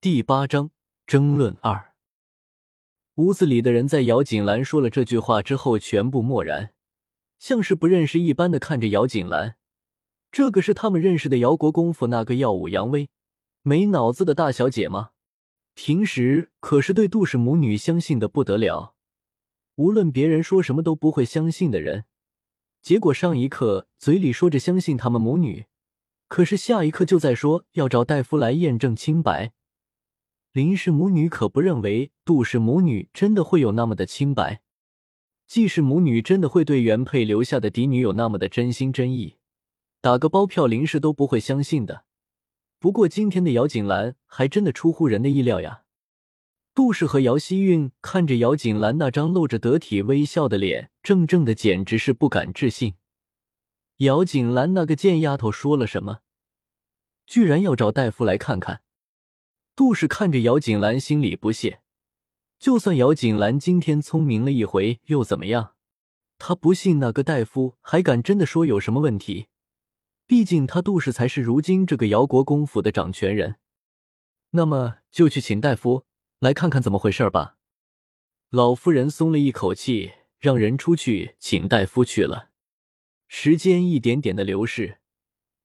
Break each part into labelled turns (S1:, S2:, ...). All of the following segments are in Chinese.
S1: 第八章争论二。屋子里的人在姚锦兰说了这句话之后，全部默然，像是不认识一般的看着姚锦兰。这个是他们认识的姚国公府那个耀武扬威、没脑子的大小姐吗？平时可是对杜氏母女相信的不得了，无论别人说什么都不会相信的人。结果上一刻嘴里说着相信他们母女，可是下一刻就在说要找大夫来验证清白。林氏母女可不认为杜氏母女真的会有那么的清白，季氏母女真的会对原配留下的嫡女有那么的真心真意，打个包票，林氏都不会相信的。不过今天的姚锦兰还真的出乎人的意料呀！杜氏和姚希韵看着姚锦兰那张露着得体微笑的脸，怔怔的简直是不敢置信。姚锦兰那个贱丫头说了什么？居然要找大夫来看看？杜氏看着姚锦兰，心里不屑。就算姚锦兰今天聪明了一回，又怎么样？他不信那个大夫还敢真的说有什么问题。毕竟他杜氏才是如今这个姚国公府的掌权人。那么就去请大夫来看看怎么回事吧。老夫人松了一口气，让人出去请大夫去了。时间一点点的流逝，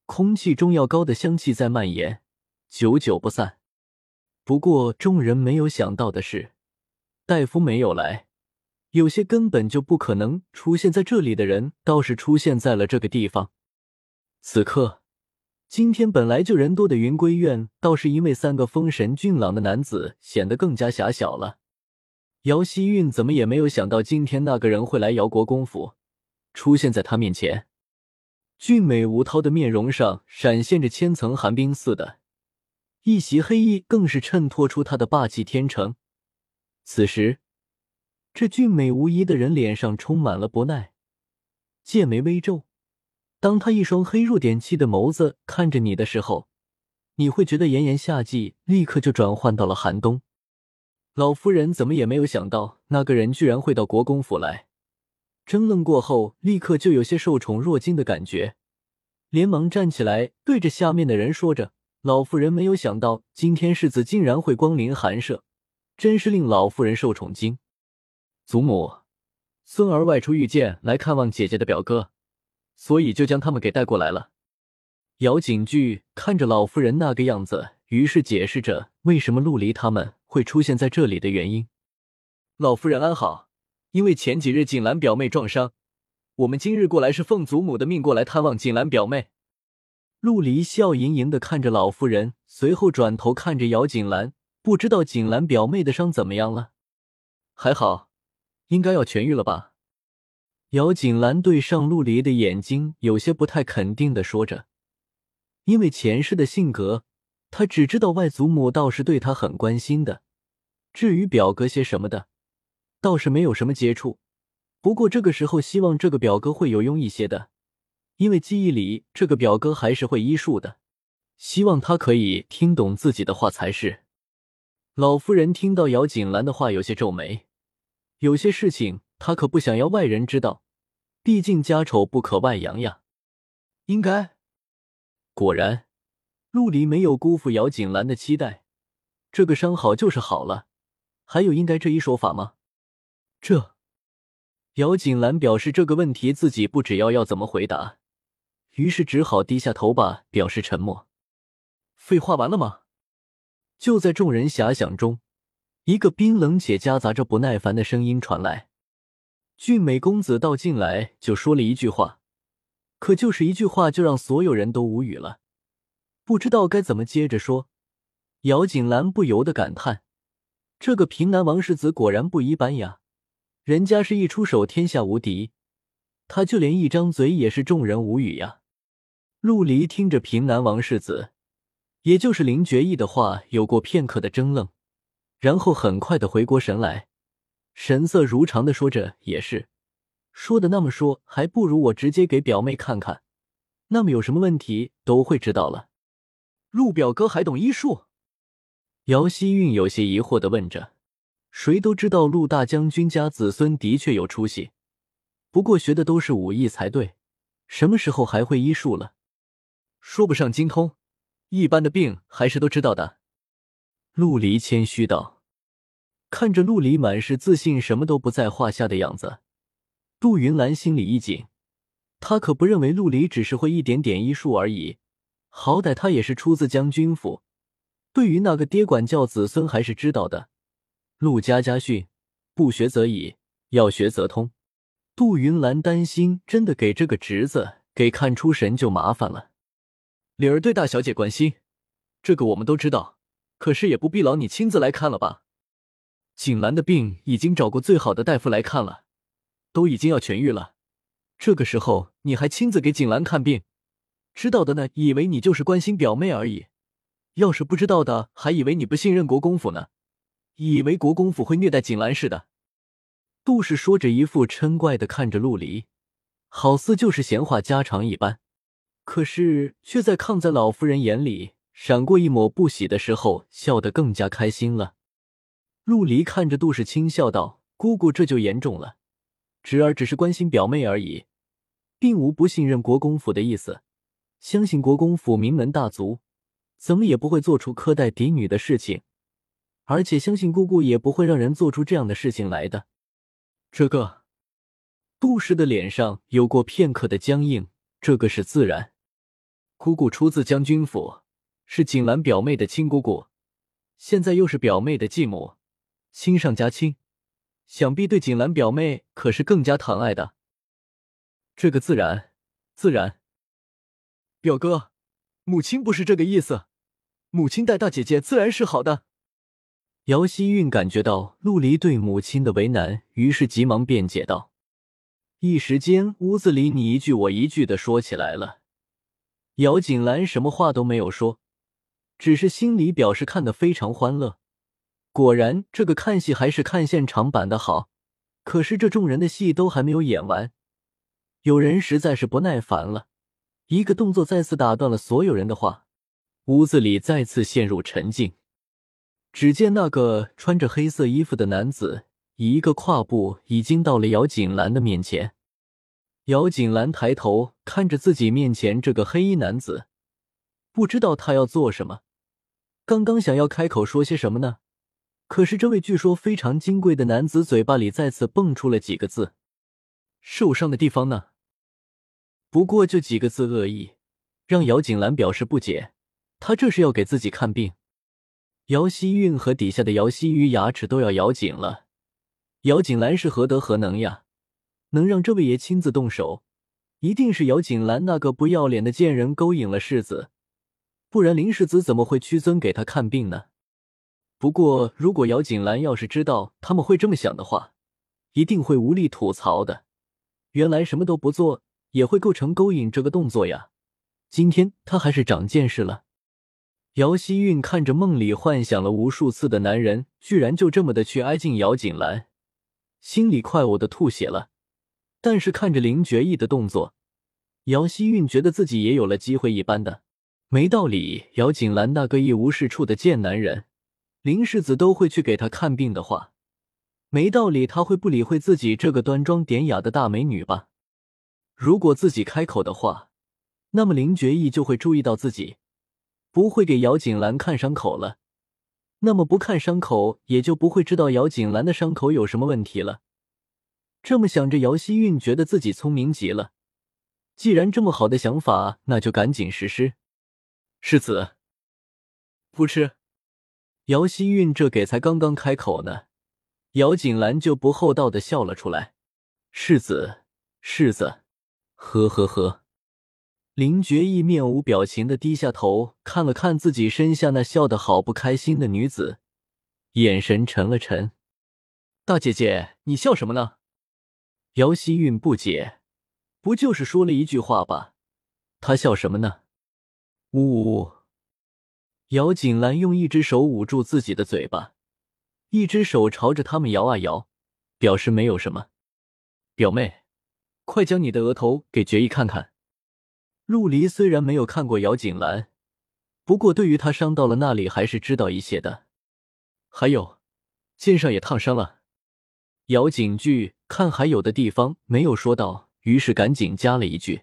S1: 空气中药膏的香气在蔓延，久久不散。不过，众人没有想到的是，大夫没有来。有些根本就不可能出现在这里的人，倒是出现在了这个地方。此刻，今天本来就人多的云归院，倒是因为三个风神俊朗的男子显得更加狭小了。姚希韵怎么也没有想到，今天那个人会来姚国公府，出现在他面前。俊美无涛的面容上闪现着千层寒冰似的。一袭黑衣更是衬托出他的霸气天成。此时，这俊美无疑的人脸上充满了不耐，剑眉微皱。当他一双黑若点漆的眸子看着你的时候，你会觉得炎炎夏季立刻就转换到了寒冬。老夫人怎么也没有想到，那个人居然会到国公府来。争论过后，立刻就有些受宠若惊的感觉，连忙站起来，对着下面的人说着。老妇人没有想到，今天世子竟然会光临寒舍，真是令老妇人受宠惊。祖母，孙儿外出遇见来看望姐姐的表哥，所以就将他们给带过来了。姚景句看着老妇人那个样子，于是解释着为什么陆离他们会出现在这里的原因。老夫人安好，因为前几日锦兰表妹撞伤，我们今日过来是奉祖母的命过来探望锦兰表妹。陆离笑盈盈的看着老妇人，随后转头看着姚锦兰，不知道锦兰表妹的伤怎么样了？还好，应该要痊愈了吧？姚锦兰对上陆离的眼睛，有些不太肯定的说着。因为前世的性格，他只知道外祖母倒是对他很关心的，至于表哥些什么的，倒是没有什么接触。不过这个时候，希望这个表哥会有用一些的。因为记忆里这个表哥还是会医术的，希望他可以听懂自己的话才是。老夫人听到姚锦兰的话，有些皱眉。有些事情她可不想要外人知道，毕竟家丑不可外扬呀。应该，果然，陆离没有辜负姚锦兰的期待。这个伤好就是好了，还有应该这一说法吗？这，姚锦兰表示这个问题自己不只要要怎么回答。于是只好低下头吧，表示沉默。废话完了吗？就在众人遐想中，一个冰冷且夹杂着不耐烦的声音传来。俊美公子到进来就说了一句话，可就是一句话，就让所有人都无语了，不知道该怎么接着说。姚锦兰不由得感叹：这个平南王世子果然不一般呀，人家是一出手天下无敌，他就连一张嘴也是众人无语呀。陆离听着平南王世子，也就是林觉意的话，有过片刻的怔愣，然后很快的回过神来，神色如常的说着：“也是，说的那么说，还不如我直接给表妹看看，那么有什么问题都会知道了。”陆表哥还懂医术？姚希韵有些疑惑的问着。谁都知道陆大将军家子孙的确有出息，不过学的都是武艺才对，什么时候还会医术了？说不上精通，一般的病还是都知道的。陆离谦虚道。看着陆离满是自信、什么都不在话下的样子，杜云兰心里一紧。他可不认为陆离只是会一点点医术而已，好歹他也是出自将军府，对于那个爹管教子孙还是知道的。陆家家训，不学则已，要学则通。杜云兰担心，真的给这个侄子给看出神就麻烦了。
S2: 灵儿对大小姐关心，这个我们都知道，可是也不必劳你亲自来看了吧？景兰的病已经找过最好的大夫来看了，都已经要痊愈了。这个时候你还亲自给景兰看病，知道的呢，以为你就是关心表妹而已；要是不知道的，还以为你不信任国公府呢，以为国公府会虐待景兰似的。
S1: 杜氏说着，一副嗔怪的看着陆离，好似就是闲话家常一般，可是却在抗在老夫人眼里闪过一抹不喜的时候，笑得更加开心了。陆离看着杜氏，轻笑道：“姑姑这就严重了，侄儿只是关心表妹而已，并无不信任国公府的意思。相信国公府名门大族，怎么也不会做出苛待嫡女的事情，而且相信姑姑也不会让人做出这样的事情来的。”
S2: 这个，
S1: 杜氏的脸上有过片刻的僵硬。这个是自然，
S2: 姑姑出自将军府，是景兰表妹的亲姑姑，现在又是表妹的继母。亲上加亲，想必对景兰表妹可是更加疼爱的。
S1: 这个自然，自然。
S2: 表哥，母亲不是这个意思，母亲待大姐姐自然是好的。
S1: 姚希韵感觉到陆离对母亲的为难，于是急忙辩解道。一时间，屋子里你一句我一句的说起来了。姚锦兰什么话都没有说，只是心里表示看得非常欢乐。果然，这个看戏还是看现场版的好。可是这众人的戏都还没有演完，有人实在是不耐烦了，一个动作再次打断了所有人的话。屋子里再次陷入沉静。只见那个穿着黑色衣服的男子，一个跨步已经到了姚锦兰的面前。姚锦兰抬头看着自己面前这个黑衣男子，不知道他要做什么。刚刚想要开口说些什么呢？可是，这位据说非常金贵的男子嘴巴里再次蹦出了几个字：“
S2: 受伤的地方呢？”
S1: 不过就几个字恶意，让姚锦兰表示不解。他这是要给自己看病？姚希韵和底下的姚希瑜牙齿都要咬紧了。姚锦兰是何德何能呀？能让这位爷亲自动手？一定是姚锦兰那个不要脸的贱人勾引了世子，不然林世子怎么会屈尊给他看病呢？不过，如果姚锦兰要是知道他们会这么想的话，一定会无力吐槽的。原来什么都不做也会构成勾引这个动作呀！今天他还是长见识了。姚希韵看着梦里幻想了无数次的男人，居然就这么的去挨近姚锦兰，心里快呕的吐血了。但是看着林觉意的动作，姚希韵觉得自己也有了机会一般的。没道理，姚锦兰那个一无是处的贱男人。林世子都会去给他看病的话，没道理他会不理会自己这个端庄典雅的大美女吧？如果自己开口的话，那么林觉意就会注意到自己，不会给姚锦兰看伤口了。那么不看伤口，也就不会知道姚锦兰的伤口有什么问题了。这么想着，姚希韵觉得自己聪明极了。既然这么好的想法，那就赶紧实施。
S2: 世子，不吃。
S1: 姚希韵这给才刚刚开口呢，姚锦兰就不厚道的笑了出来。世子，世子，呵呵呵。林觉意面无表情的低下头，看了看自己身下那笑得好不开心的女子，眼神沉了沉。
S2: 大姐姐，你笑什么呢？
S1: 姚希韵不解，不就是说了一句话吧，她笑什么呢？呜呜呜。姚锦兰用一只手捂住自己的嘴巴，一只手朝着他们摇啊摇，表示没有什么。
S2: 表妹，快将你的额头给决意看看。
S1: 陆离虽然没有看过姚锦兰，不过对于他伤到了那里还是知道一些的。
S2: 还有，肩上也烫伤了。
S1: 姚景句看还有的地方没有说到，于是赶紧加了一句。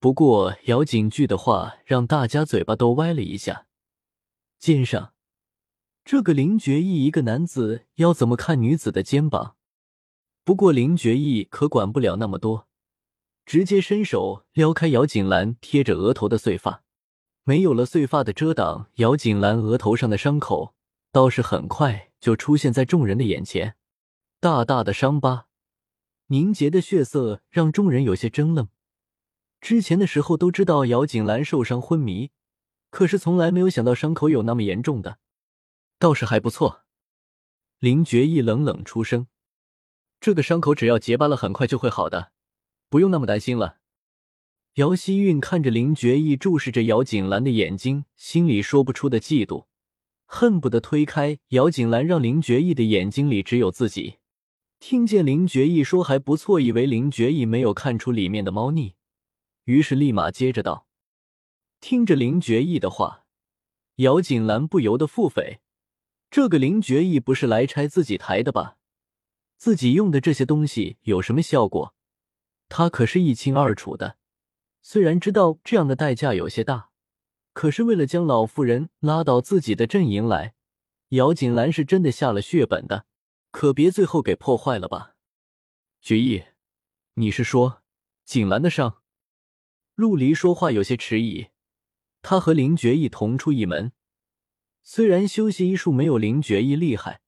S1: 不过姚景句的话让大家嘴巴都歪了一下。肩上，这个林觉义一个男子要怎么看女子的肩膀？不过林觉义可管不了那么多，直接伸手撩开姚锦兰贴着额头的碎发。没有了碎发的遮挡，姚锦兰额头上的伤口倒是很快就出现在众人的眼前，大大的伤疤，凝结的血色让众人有些怔愣。之前的时候都知道姚锦兰受伤昏迷，可是从来没有想到伤口有那么严重的。
S2: 倒是还不错，
S1: 林觉义冷冷出声：“
S2: 这个伤口只要结疤了，很快就会好的，不用那么担心了。”
S1: 姚希韵看着林觉义注视着姚锦兰的眼睛，心里说不出的嫉妒，恨不得推开姚锦兰，让林觉义的眼睛里只有自己。听见林觉义说还不错，以为林觉义没有看出里面的猫腻，于是立马接着道：“听着林觉义的话，姚锦兰不由得腹诽。”这个林觉义不是来拆自己台的吧？自己用的这些东西有什么效果？他可是一清二楚的。虽然知道这样的代价有些大，可是为了将老妇人拉到自己的阵营来，姚锦兰是真的下了血本的。可别最后给破坏了吧？
S2: 决意，你是说锦兰的伤？
S1: 陆离说话有些迟疑。他和林觉意同出一门。虽然修习医术没有林觉意厉害，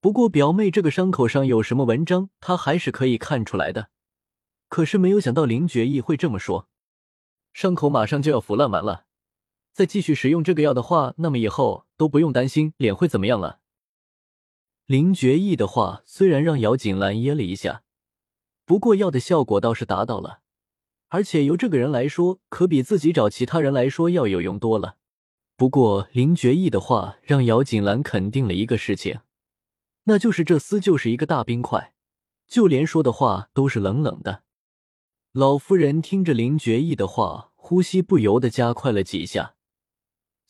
S1: 不过表妹这个伤口上有什么文章，他还是可以看出来的。可是没有想到林觉意会这么说，
S2: 伤口马上就要腐烂完了，再继续使用这个药的话，那么以后都不用担心脸会怎么样了。
S1: 林觉义的话虽然让姚锦兰噎了一下，不过药的效果倒是达到了，而且由这个人来说，可比自己找其他人来说要有用多了。不过，林觉义的话让姚锦兰肯定了一个事情，那就是这厮就是一个大冰块，就连说的话都是冷冷的。老夫人听着林觉义的话，呼吸不由得加快了几下，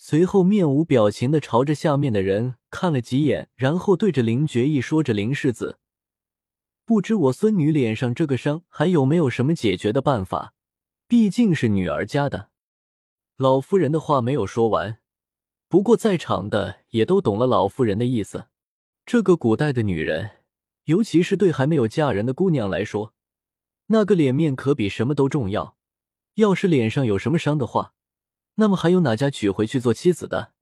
S1: 随后面无表情的朝着下面的人看了几眼，然后对着林觉义说着：“林世子，不知我孙女脸上这个伤还有没有什么解决的办法？毕竟是女儿家的。”老夫人的话没有说完。不过，在场的也都懂了老夫人的意思。这个古代的女人，尤其是对还没有嫁人的姑娘来说，那个脸面可比什么都重要。要是脸上有什么伤的话，那么还有哪家娶回去做妻子的？